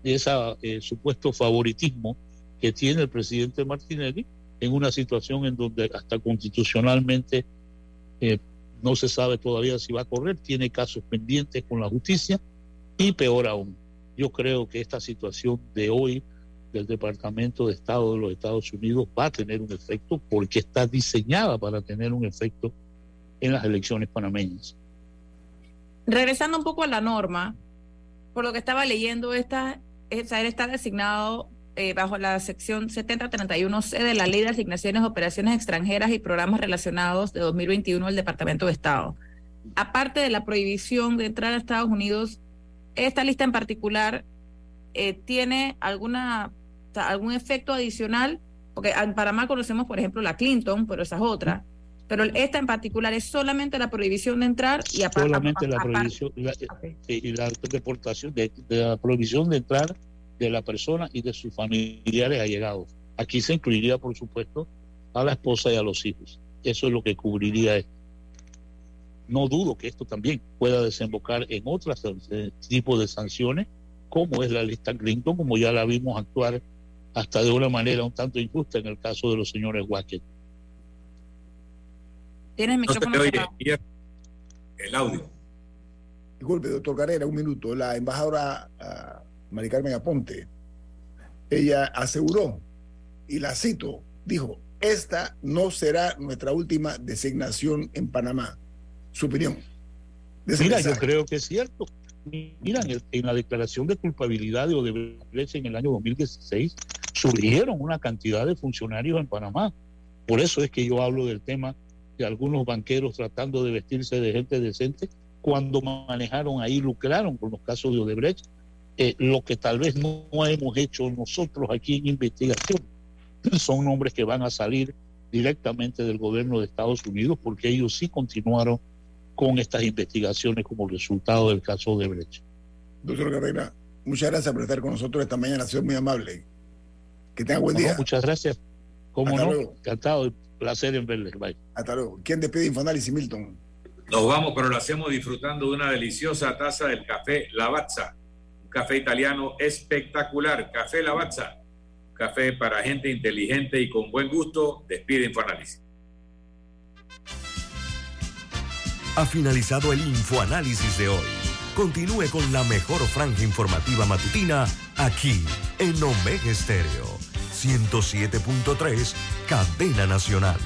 de ese eh, supuesto favoritismo que tiene el presidente Martinelli en una situación en donde hasta constitucionalmente eh, no se sabe todavía si va a correr, tiene casos pendientes con la justicia y peor aún, yo creo que esta situación de hoy del Departamento de Estado de los Estados Unidos va a tener un efecto porque está diseñada para tener un efecto en las elecciones panameñas. Regresando un poco a la norma, por lo que estaba leyendo, esta, él está designado eh, bajo la sección 7031C de la Ley de Asignaciones, Operaciones Extranjeras y Programas Relacionados de 2021 del Departamento de Estado. Aparte de la prohibición de entrar a Estados Unidos, esta lista en particular eh, tiene alguna, algún efecto adicional, porque en Panamá conocemos, por ejemplo, la Clinton, pero esa es otra. Pero esta en particular es solamente la prohibición de entrar y aparte. Solamente la prohibición y la deportación, de la prohibición de entrar de la persona y de sus familiares allegados. Aquí se incluiría, por supuesto, a la esposa y a los hijos. Eso es lo que cubriría esto. No dudo que esto también pueda desembocar en otros eh, tipos de sanciones, como es la lista Clinton, como ya la vimos actuar hasta de una manera un tanto injusta en el caso de los señores Wackett. Tienes micrófono. el audio. Disculpe, doctor Carrera, un minuto. La embajadora ah, Mari Carmen Aponte, ella aseguró, y la cito, dijo, esta no será nuestra última designación en Panamá. Su opinión. Mira, yo creo que es cierto. Mira, en, la declaración de culpabilidad de Odebrecht en el año 2016 surgieron una cantidad de funcionarios en Panamá. Por eso es que yo hablo del tema de algunos banqueros tratando de vestirse de gente decente cuando manejaron ahí, lucraron con los casos de Odebrecht eh, lo que tal vez no, hemos hecho nosotros aquí en investigación. Son nombres que van a salir directamente del gobierno de Estados Unidos porque ellos sí continuaron con estas investigaciones como resultado del caso de Brecht. Doctor Carrera, muchas gracias por estar con nosotros esta mañana, ha sido muy amable. Que tenga buen día. muchas gracias. Como no, encantado, placer en verles. Bye. Hasta luego. ¿Quién despide Infoanálisis, Milton? Nos vamos, pero lo hacemos disfrutando de una deliciosa taza del café Lavazza café italiano espectacular, Café Lavazza, café para gente inteligente y con buen gusto. Despide Infoanálisis. Ha finalizado el Infoanálisis de hoy. Continúe con la mejor franja informativa matutina aquí en Omega Estéreo 107.3, Cadena Nacional.